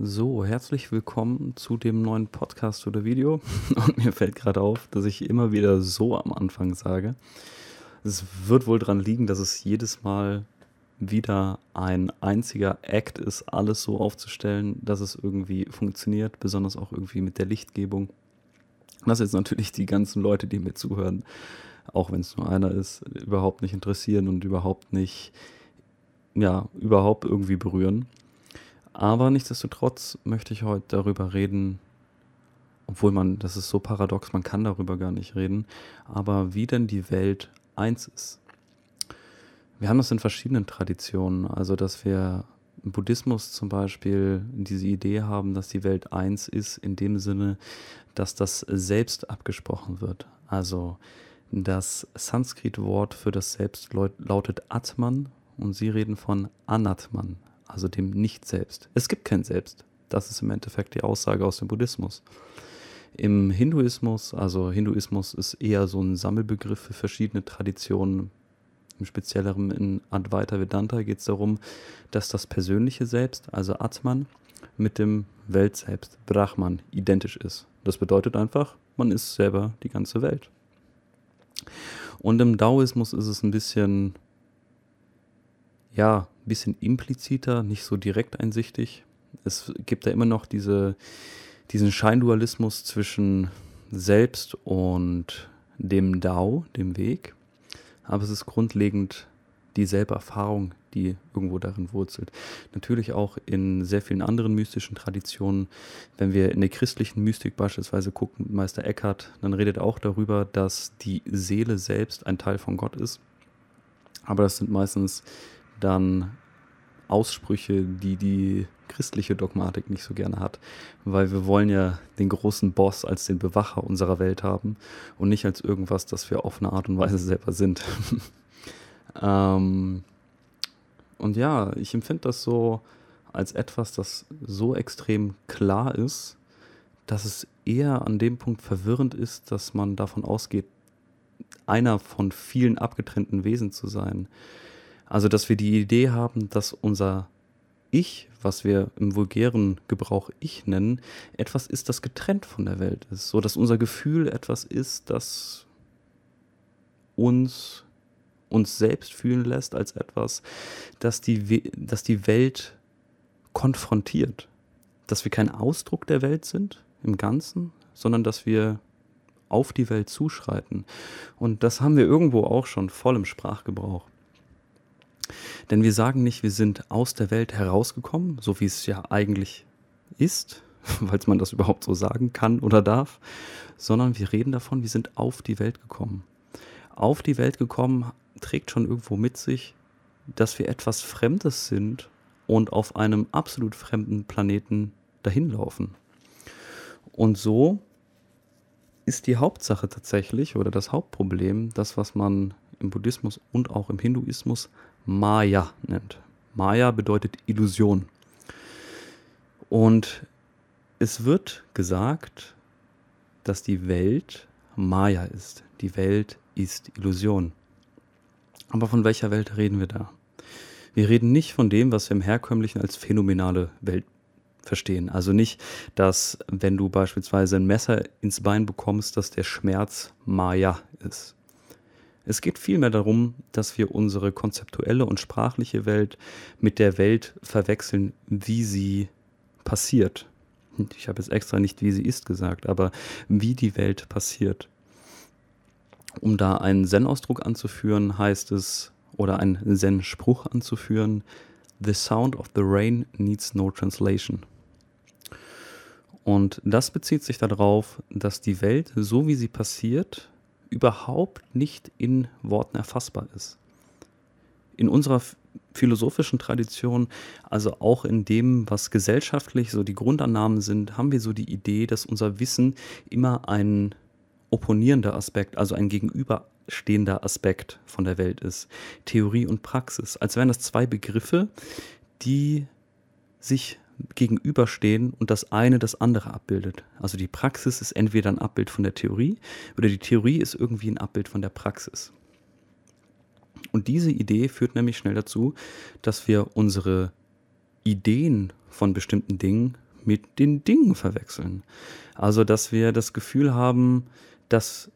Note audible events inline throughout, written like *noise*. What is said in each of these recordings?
So, herzlich willkommen zu dem neuen Podcast oder Video. *laughs* Und mir fällt gerade auf, dass ich immer wieder so am Anfang sage. Es wird wohl daran liegen, dass es jedes Mal wieder ein einziger Act ist, alles so aufzustellen, dass es irgendwie funktioniert, besonders auch irgendwie mit der Lichtgebung. Das jetzt natürlich die ganzen Leute, die mir zuhören, auch wenn es nur einer ist, überhaupt nicht interessieren und überhaupt nicht, ja, überhaupt irgendwie berühren. Aber nichtsdestotrotz möchte ich heute darüber reden, obwohl man, das ist so paradox, man kann darüber gar nicht reden, aber wie denn die Welt eins ist. Wir haben das in verschiedenen Traditionen, also dass wir im Buddhismus zum Beispiel diese Idee haben, dass die Welt eins ist, in dem Sinne, dass das Selbst abgesprochen wird. Also das Sanskrit-Wort für das Selbst lautet Atman und sie reden von Anatman, also dem Nicht-Selbst. Es gibt kein Selbst. Das ist im Endeffekt die Aussage aus dem Buddhismus. Im Hinduismus, also Hinduismus ist eher so ein Sammelbegriff für verschiedene Traditionen. Im Spezielleren in Advaita Vedanta geht es darum, dass das persönliche Selbst, also Atman, mit dem Weltselbst, Brahman, identisch ist. Das bedeutet einfach, man ist selber die ganze Welt. Und im Daoismus ist es ein bisschen ja, ein bisschen impliziter, nicht so direkt einsichtig. Es gibt da immer noch diese, diesen Scheindualismus zwischen Selbst und dem Dao, dem Weg. Aber es ist grundlegend dieselbe Erfahrung, die irgendwo darin wurzelt. Natürlich auch in sehr vielen anderen mystischen Traditionen. Wenn wir in der christlichen Mystik beispielsweise gucken, Meister Eckhart, dann redet er auch darüber, dass die Seele selbst ein Teil von Gott ist. Aber das sind meistens dann Aussprüche, die die christliche Dogmatik nicht so gerne hat, weil wir wollen ja den großen Boss als den Bewacher unserer Welt haben und nicht als irgendwas, das wir auf eine Art und Weise selber sind. *laughs* ähm, und ja, ich empfinde das so als etwas, das so extrem klar ist, dass es eher an dem Punkt verwirrend ist, dass man davon ausgeht, einer von vielen abgetrennten Wesen zu sein. Also, dass wir die Idee haben, dass unser Ich, was wir im vulgären Gebrauch Ich nennen, etwas ist, das getrennt von der Welt ist. So dass unser Gefühl etwas ist, das uns uns selbst fühlen lässt als etwas, das die, das die Welt konfrontiert. Dass wir kein Ausdruck der Welt sind im Ganzen, sondern dass wir auf die Welt zuschreiten. Und das haben wir irgendwo auch schon voll im Sprachgebrauch. Denn wir sagen nicht, wir sind aus der Welt herausgekommen, so wie es ja eigentlich ist, *laughs* falls man das überhaupt so sagen kann oder darf, sondern wir reden davon, wir sind auf die Welt gekommen. Auf die Welt gekommen trägt schon irgendwo mit sich, dass wir etwas Fremdes sind und auf einem absolut fremden Planeten dahinlaufen. Und so ist die Hauptsache tatsächlich oder das Hauptproblem, das, was man im Buddhismus und auch im Hinduismus Maya nennt. Maya bedeutet Illusion. Und es wird gesagt, dass die Welt Maya ist. Die Welt ist Illusion. Aber von welcher Welt reden wir da? Wir reden nicht von dem, was wir im herkömmlichen als phänomenale Welt verstehen. Also nicht, dass wenn du beispielsweise ein Messer ins Bein bekommst, dass der Schmerz Maya ist. Es geht vielmehr darum, dass wir unsere konzeptuelle und sprachliche Welt mit der Welt verwechseln, wie sie passiert. Ich habe jetzt extra nicht, wie sie ist gesagt, aber wie die Welt passiert. Um da einen Zen-Ausdruck anzuführen, heißt es, oder einen Zen-Spruch anzuführen, The sound of the rain needs no translation. Und das bezieht sich darauf, dass die Welt, so wie sie passiert, überhaupt nicht in Worten erfassbar ist. In unserer philosophischen Tradition, also auch in dem, was gesellschaftlich so die Grundannahmen sind, haben wir so die Idee, dass unser Wissen immer ein opponierender Aspekt, also ein gegenüberstehender Aspekt von der Welt ist. Theorie und Praxis, als wären das zwei Begriffe, die sich gegenüberstehen und das eine das andere abbildet. Also die Praxis ist entweder ein Abbild von der Theorie oder die Theorie ist irgendwie ein Abbild von der Praxis. Und diese Idee führt nämlich schnell dazu, dass wir unsere Ideen von bestimmten Dingen mit den Dingen verwechseln. Also, dass wir das Gefühl haben, dass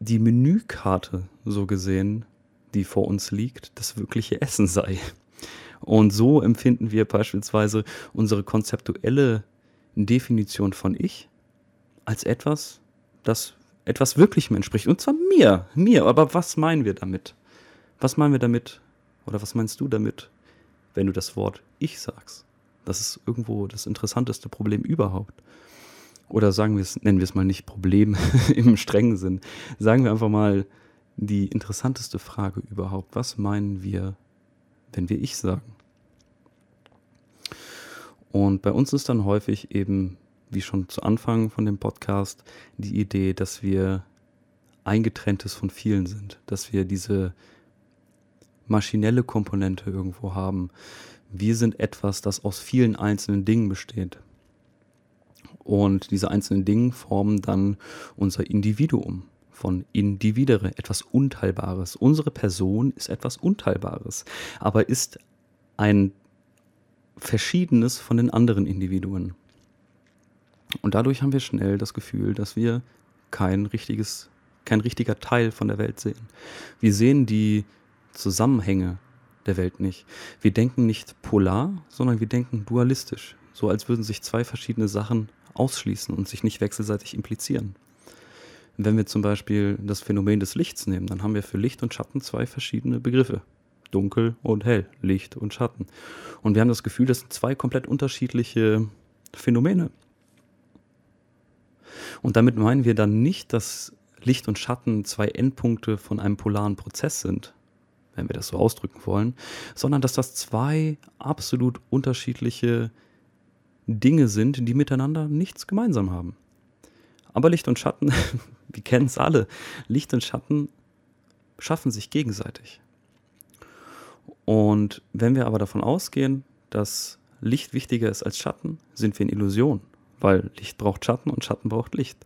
die Menükarte, so gesehen, die vor uns liegt, das wirkliche Essen sei. Und so empfinden wir beispielsweise unsere konzeptuelle Definition von Ich als etwas, das etwas Wirklichem entspricht. Und zwar mir, mir. Aber was meinen wir damit? Was meinen wir damit? Oder was meinst du damit, wenn du das Wort Ich sagst? Das ist irgendwo das interessanteste Problem überhaupt. Oder sagen wir es, nennen wir es mal nicht Problem *laughs* im strengen Sinn. Sagen wir einfach mal die interessanteste Frage überhaupt. Was meinen wir, wenn wir Ich sagen? Und bei uns ist dann häufig eben, wie schon zu Anfang von dem Podcast, die Idee, dass wir eingetrenntes von vielen sind, dass wir diese maschinelle Komponente irgendwo haben. Wir sind etwas, das aus vielen einzelnen Dingen besteht. Und diese einzelnen Dinge formen dann unser Individuum von Individere, etwas Unteilbares. Unsere Person ist etwas Unteilbares, aber ist ein Verschiedenes von den anderen Individuen. Und dadurch haben wir schnell das Gefühl, dass wir kein richtiges, kein richtiger Teil von der Welt sehen. Wir sehen die Zusammenhänge der Welt nicht. Wir denken nicht polar, sondern wir denken dualistisch, so als würden sich zwei verschiedene Sachen ausschließen und sich nicht wechselseitig implizieren. Wenn wir zum Beispiel das Phänomen des Lichts nehmen, dann haben wir für Licht und Schatten zwei verschiedene Begriffe. Dunkel und hell, Licht und Schatten. Und wir haben das Gefühl, das sind zwei komplett unterschiedliche Phänomene. Und damit meinen wir dann nicht, dass Licht und Schatten zwei Endpunkte von einem polaren Prozess sind, wenn wir das so ausdrücken wollen, sondern dass das zwei absolut unterschiedliche Dinge sind, die miteinander nichts gemeinsam haben. Aber Licht und Schatten, *laughs* wir kennen es alle, Licht und Schatten schaffen sich gegenseitig. Und wenn wir aber davon ausgehen, dass Licht wichtiger ist als Schatten, sind wir in Illusion, weil Licht braucht Schatten und Schatten braucht Licht.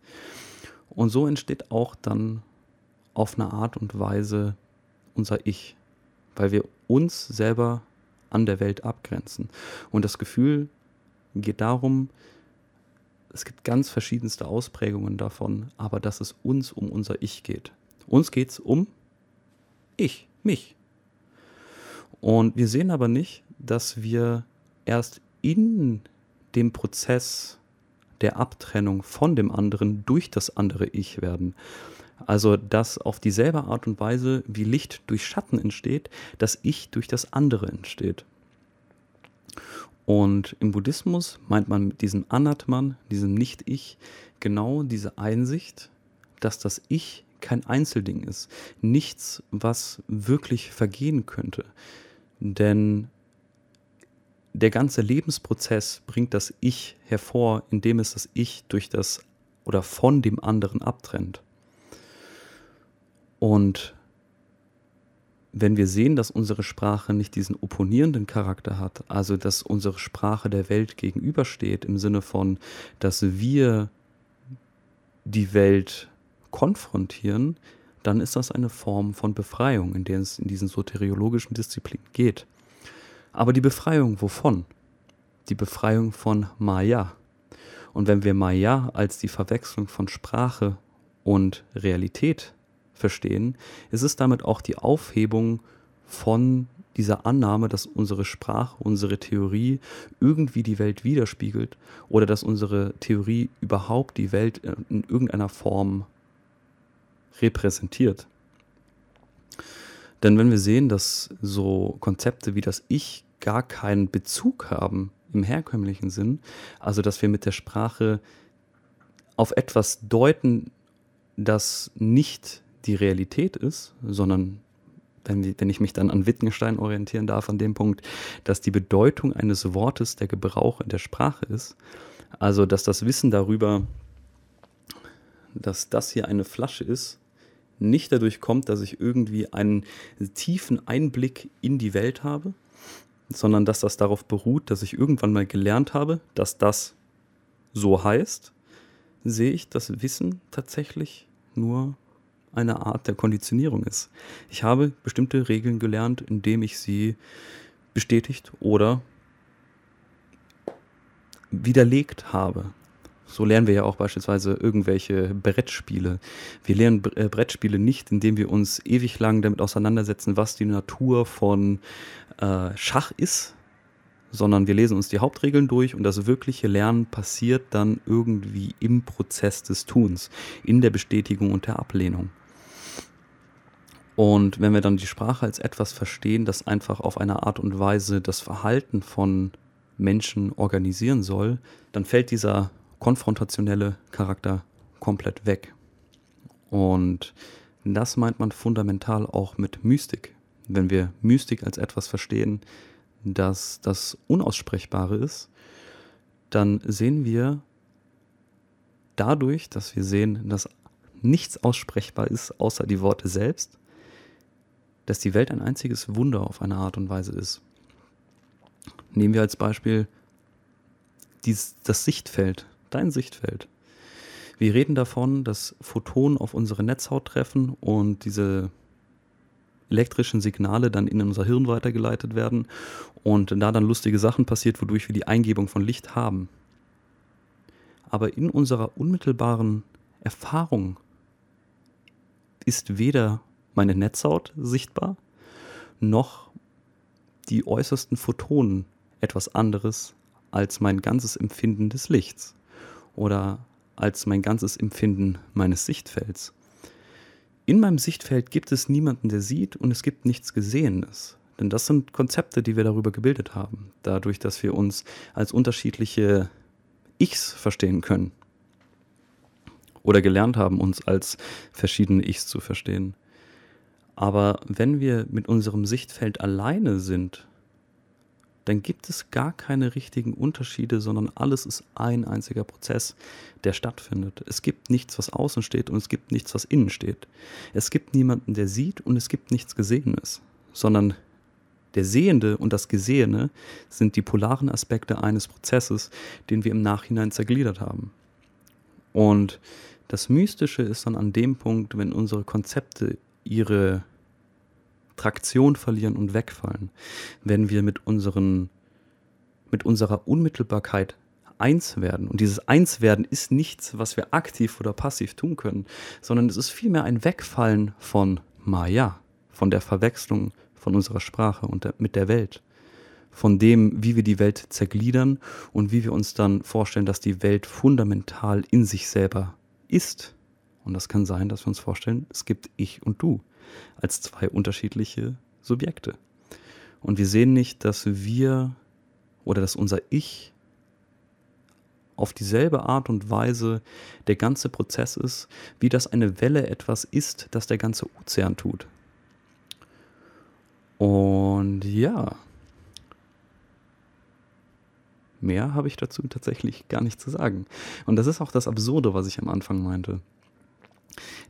Und so entsteht auch dann auf eine Art und Weise unser Ich, weil wir uns selber an der Welt abgrenzen. Und das Gefühl geht darum, es gibt ganz verschiedenste Ausprägungen davon, aber dass es uns um unser Ich geht. Uns geht es um ich, mich. Und wir sehen aber nicht, dass wir erst in dem Prozess der Abtrennung von dem anderen durch das andere Ich werden. Also, dass auf dieselbe Art und Weise, wie Licht durch Schatten entsteht, das Ich durch das andere entsteht. Und im Buddhismus meint man mit diesem Anatman, diesem Nicht-Ich, genau diese Einsicht, dass das Ich kein Einzelding ist, nichts, was wirklich vergehen könnte. Denn der ganze Lebensprozess bringt das Ich hervor, indem es das Ich durch das oder von dem anderen abtrennt. Und wenn wir sehen, dass unsere Sprache nicht diesen opponierenden Charakter hat, also dass unsere Sprache der Welt gegenübersteht, im Sinne von, dass wir die Welt konfrontieren, dann ist das eine Form von Befreiung, in der es in diesen soteriologischen Disziplinen geht. Aber die Befreiung wovon? Die Befreiung von Maya. Und wenn wir Maya als die Verwechslung von Sprache und Realität verstehen, ist es damit auch die Aufhebung von dieser Annahme, dass unsere Sprache, unsere Theorie irgendwie die Welt widerspiegelt oder dass unsere Theorie überhaupt die Welt in irgendeiner Form repräsentiert. Denn wenn wir sehen, dass so Konzepte wie das Ich gar keinen Bezug haben im herkömmlichen Sinn, also dass wir mit der Sprache auf etwas deuten, das nicht die Realität ist, sondern wenn, wenn ich mich dann an Wittgenstein orientieren darf, an dem Punkt, dass die Bedeutung eines Wortes der Gebrauch in der Sprache ist. Also, dass das Wissen darüber, dass das hier eine Flasche ist, nicht dadurch kommt, dass ich irgendwie einen tiefen Einblick in die Welt habe, sondern dass das darauf beruht, dass ich irgendwann mal gelernt habe, dass das so heißt, sehe ich das Wissen tatsächlich nur eine Art der Konditionierung ist. Ich habe bestimmte Regeln gelernt, indem ich sie bestätigt oder widerlegt habe. So lernen wir ja auch beispielsweise irgendwelche Brettspiele. Wir lernen äh, Brettspiele nicht, indem wir uns ewig lang damit auseinandersetzen, was die Natur von äh, Schach ist, sondern wir lesen uns die Hauptregeln durch und das wirkliche Lernen passiert dann irgendwie im Prozess des Tuns, in der Bestätigung und der Ablehnung. Und wenn wir dann die Sprache als etwas verstehen, das einfach auf eine Art und Weise das Verhalten von Menschen organisieren soll, dann fällt dieser konfrontationelle Charakter komplett weg. Und das meint man fundamental auch mit Mystik. Wenn wir Mystik als etwas verstehen, dass das Unaussprechbare ist, dann sehen wir dadurch, dass wir sehen, dass nichts aussprechbar ist, außer die Worte selbst, dass die Welt ein einziges Wunder auf eine Art und Weise ist. Nehmen wir als Beispiel dies, das Sichtfeld, dein Sichtfeld. Wir reden davon, dass Photonen auf unsere Netzhaut treffen und diese elektrischen Signale dann in unser Hirn weitergeleitet werden und da dann lustige Sachen passiert, wodurch wir die Eingebung von Licht haben. Aber in unserer unmittelbaren Erfahrung ist weder meine Netzhaut sichtbar, noch die äußersten Photonen etwas anderes als mein ganzes Empfinden des Lichts oder als mein ganzes Empfinden meines Sichtfelds. In meinem Sichtfeld gibt es niemanden, der sieht und es gibt nichts Gesehenes. Denn das sind Konzepte, die wir darüber gebildet haben, dadurch, dass wir uns als unterschiedliche Ichs verstehen können. Oder gelernt haben, uns als verschiedene Ichs zu verstehen. Aber wenn wir mit unserem Sichtfeld alleine sind, dann gibt es gar keine richtigen Unterschiede, sondern alles ist ein einziger Prozess, der stattfindet. Es gibt nichts, was außen steht und es gibt nichts, was innen steht. Es gibt niemanden, der sieht und es gibt nichts Gesehenes, sondern der Sehende und das Gesehene sind die polaren Aspekte eines Prozesses, den wir im Nachhinein zergliedert haben. Und das Mystische ist dann an dem Punkt, wenn unsere Konzepte ihre Traktion verlieren und wegfallen, wenn wir mit unseren, mit unserer Unmittelbarkeit eins werden. Und dieses Einswerden ist nichts, was wir aktiv oder passiv tun können, sondern es ist vielmehr ein Wegfallen von Maya, von der Verwechslung von unserer Sprache und der, mit der Welt, von dem, wie wir die Welt zergliedern und wie wir uns dann vorstellen, dass die Welt fundamental in sich selber ist. Und das kann sein, dass wir uns vorstellen, es gibt ich und du als zwei unterschiedliche Subjekte. Und wir sehen nicht, dass wir oder dass unser Ich auf dieselbe Art und Weise der ganze Prozess ist, wie das eine Welle etwas ist, das der ganze Ozean tut. Und ja, mehr habe ich dazu tatsächlich gar nicht zu sagen. Und das ist auch das Absurde, was ich am Anfang meinte.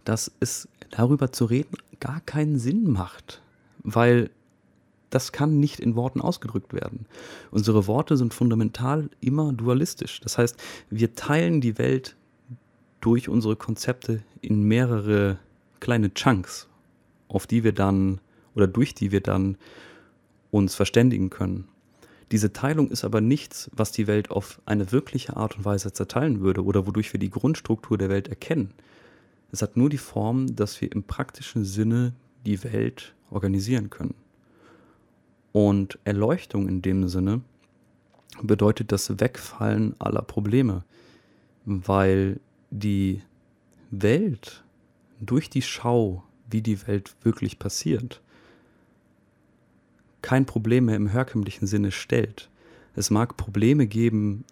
Dass es darüber zu reden gar keinen Sinn macht, weil das kann nicht in Worten ausgedrückt werden. Unsere Worte sind fundamental immer dualistisch. Das heißt, wir teilen die Welt durch unsere Konzepte in mehrere kleine Chunks, auf die wir dann oder durch die wir dann uns verständigen können. Diese Teilung ist aber nichts, was die Welt auf eine wirkliche Art und Weise zerteilen würde oder wodurch wir die Grundstruktur der Welt erkennen. Es hat nur die Form, dass wir im praktischen Sinne die Welt organisieren können. Und Erleuchtung in dem Sinne bedeutet das Wegfallen aller Probleme, weil die Welt durch die Schau, wie die Welt wirklich passiert, kein Problem mehr im herkömmlichen Sinne stellt. Es mag Probleme geben,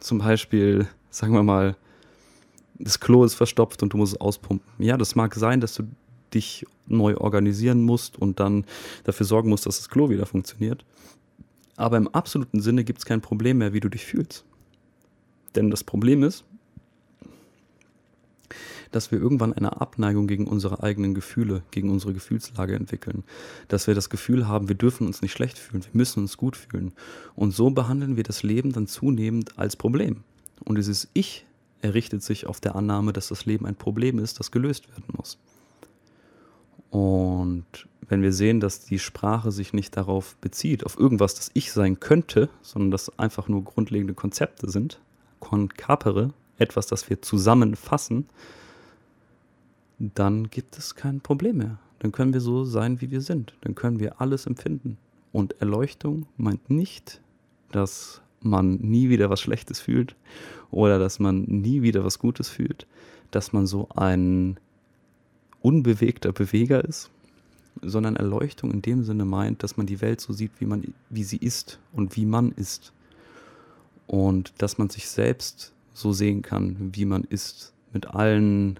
zum Beispiel, sagen wir mal, das Klo ist verstopft und du musst es auspumpen. Ja, das mag sein, dass du dich neu organisieren musst und dann dafür sorgen musst, dass das Klo wieder funktioniert. Aber im absoluten Sinne gibt es kein Problem mehr, wie du dich fühlst. Denn das Problem ist, dass wir irgendwann eine Abneigung gegen unsere eigenen Gefühle, gegen unsere Gefühlslage entwickeln. Dass wir das Gefühl haben, wir dürfen uns nicht schlecht fühlen, wir müssen uns gut fühlen. Und so behandeln wir das Leben dann zunehmend als Problem. Und dieses Ich er richtet sich auf der Annahme, dass das Leben ein Problem ist, das gelöst werden muss. Und wenn wir sehen, dass die Sprache sich nicht darauf bezieht, auf irgendwas, das ich sein könnte, sondern dass einfach nur grundlegende Konzepte sind, con capere, etwas, das wir zusammenfassen, dann gibt es kein Problem mehr. Dann können wir so sein, wie wir sind. Dann können wir alles empfinden. Und Erleuchtung meint nicht, dass man nie wieder was Schlechtes fühlt oder dass man nie wieder was Gutes fühlt, dass man so ein unbewegter Beweger ist, sondern Erleuchtung in dem Sinne meint, dass man die Welt so sieht, wie, man, wie sie ist und wie man ist. Und dass man sich selbst so sehen kann, wie man ist, mit allen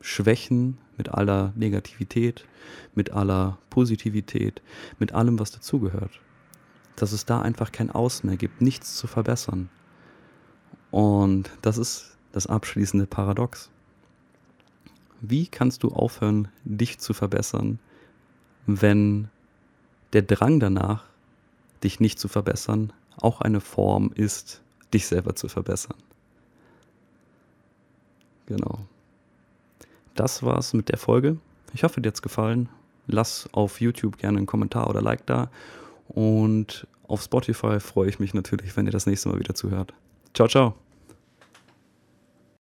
Schwächen, mit aller Negativität, mit aller Positivität, mit allem, was dazugehört. Dass es da einfach kein Aus mehr gibt, nichts zu verbessern. Und das ist das abschließende Paradox. Wie kannst du aufhören, dich zu verbessern, wenn der Drang danach, dich nicht zu verbessern, auch eine Form ist, dich selber zu verbessern? Genau. Das war's mit der Folge. Ich hoffe, dir hat's gefallen. Lass auf YouTube gerne einen Kommentar oder Like da. Und auf Spotify freue ich mich natürlich, wenn ihr das nächste Mal wieder zuhört. Ciao, ciao.